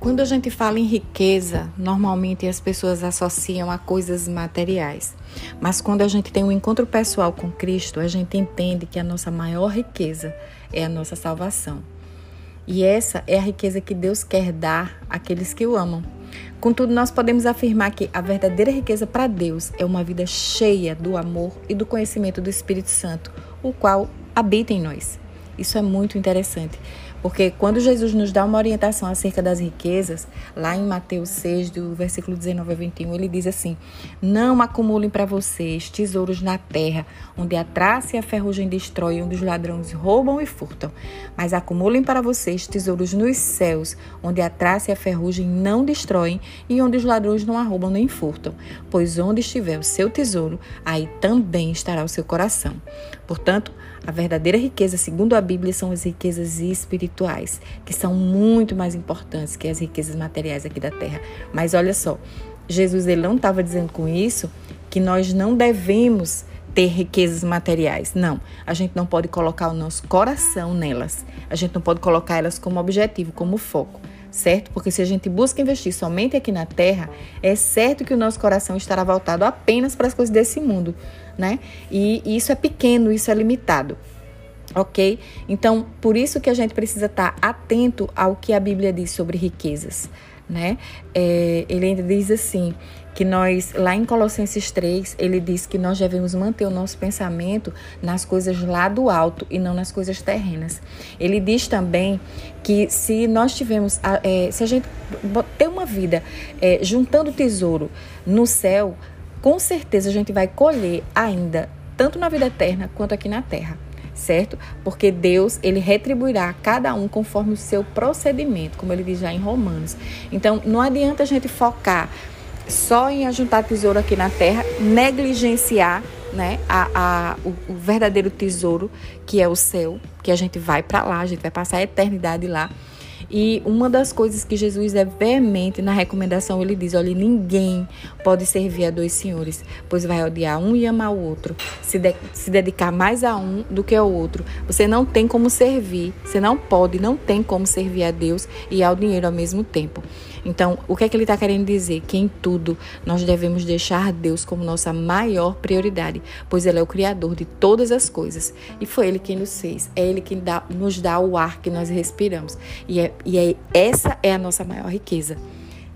Quando a gente fala em riqueza, normalmente as pessoas associam a coisas materiais. Mas quando a gente tem um encontro pessoal com Cristo, a gente entende que a nossa maior riqueza é a nossa salvação. E essa é a riqueza que Deus quer dar àqueles que o amam. Contudo, nós podemos afirmar que a verdadeira riqueza para Deus é uma vida cheia do amor e do conhecimento do Espírito Santo, o qual habita em nós. Isso é muito interessante, porque quando Jesus nos dá uma orientação acerca das riquezas, lá em Mateus 6, do versículo 19 a 21, ele diz assim: Não acumulem para vocês tesouros na terra, onde a traça e a ferrugem destroem, onde os ladrões roubam e furtam. Mas acumulem para vocês tesouros nos céus, onde a traça e a ferrugem não destroem e onde os ladrões não arrombam nem furtam. Pois onde estiver o seu tesouro, aí também estará o seu coração. Portanto, a verdadeira riqueza, segundo a Bíblia, são as riquezas espirituais, que são muito mais importantes que as riquezas materiais aqui da terra. Mas olha só, Jesus ele não estava dizendo com isso que nós não devemos ter riquezas materiais. Não, a gente não pode colocar o nosso coração nelas. A gente não pode colocar elas como objetivo, como foco certo? Porque se a gente busca investir somente aqui na terra, é certo que o nosso coração estará voltado apenas para as coisas desse mundo, né? E, isso é pequeno, isso é limitado. Ok? Então, por isso que a gente precisa estar atento ao que a Bíblia diz sobre riquezas, né? É, ele ainda diz assim: que nós, lá em Colossenses 3, ele diz que nós devemos manter o nosso pensamento nas coisas lá do alto e não nas coisas terrenas. Ele diz também que se nós tivermos, é, se a gente ter uma vida é, juntando tesouro no céu, com certeza a gente vai colher ainda, tanto na vida eterna quanto aqui na terra certo? Porque Deus, ele retribuirá a cada um conforme o seu procedimento, como ele diz já em Romanos. Então, não adianta a gente focar só em ajuntar tesouro aqui na terra, negligenciar né, a, a, o, o verdadeiro tesouro, que é o céu, que a gente vai para lá, a gente vai passar a eternidade lá. E uma das coisas que Jesus é veemente na recomendação, ele diz: olha, ninguém pode servir a dois senhores, pois vai odiar um e amar o outro, se, de, se dedicar mais a um do que ao outro. Você não tem como servir, você não pode, não tem como servir a Deus e ao dinheiro ao mesmo tempo. Então, o que é que ele está querendo dizer? Que em tudo nós devemos deixar Deus como nossa maior prioridade, pois Ele é o Criador de todas as coisas e foi Ele quem nos fez, é Ele quem dá, nos dá o ar que nós respiramos e, é, e é, essa é a nossa maior riqueza,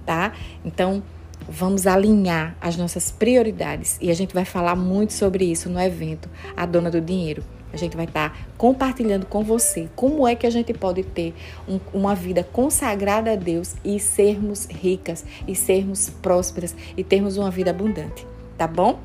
tá? Então, vamos alinhar as nossas prioridades e a gente vai falar muito sobre isso no evento A Dona do Dinheiro. A gente vai estar compartilhando com você como é que a gente pode ter um, uma vida consagrada a Deus e sermos ricas, e sermos prósperas, e termos uma vida abundante. Tá bom?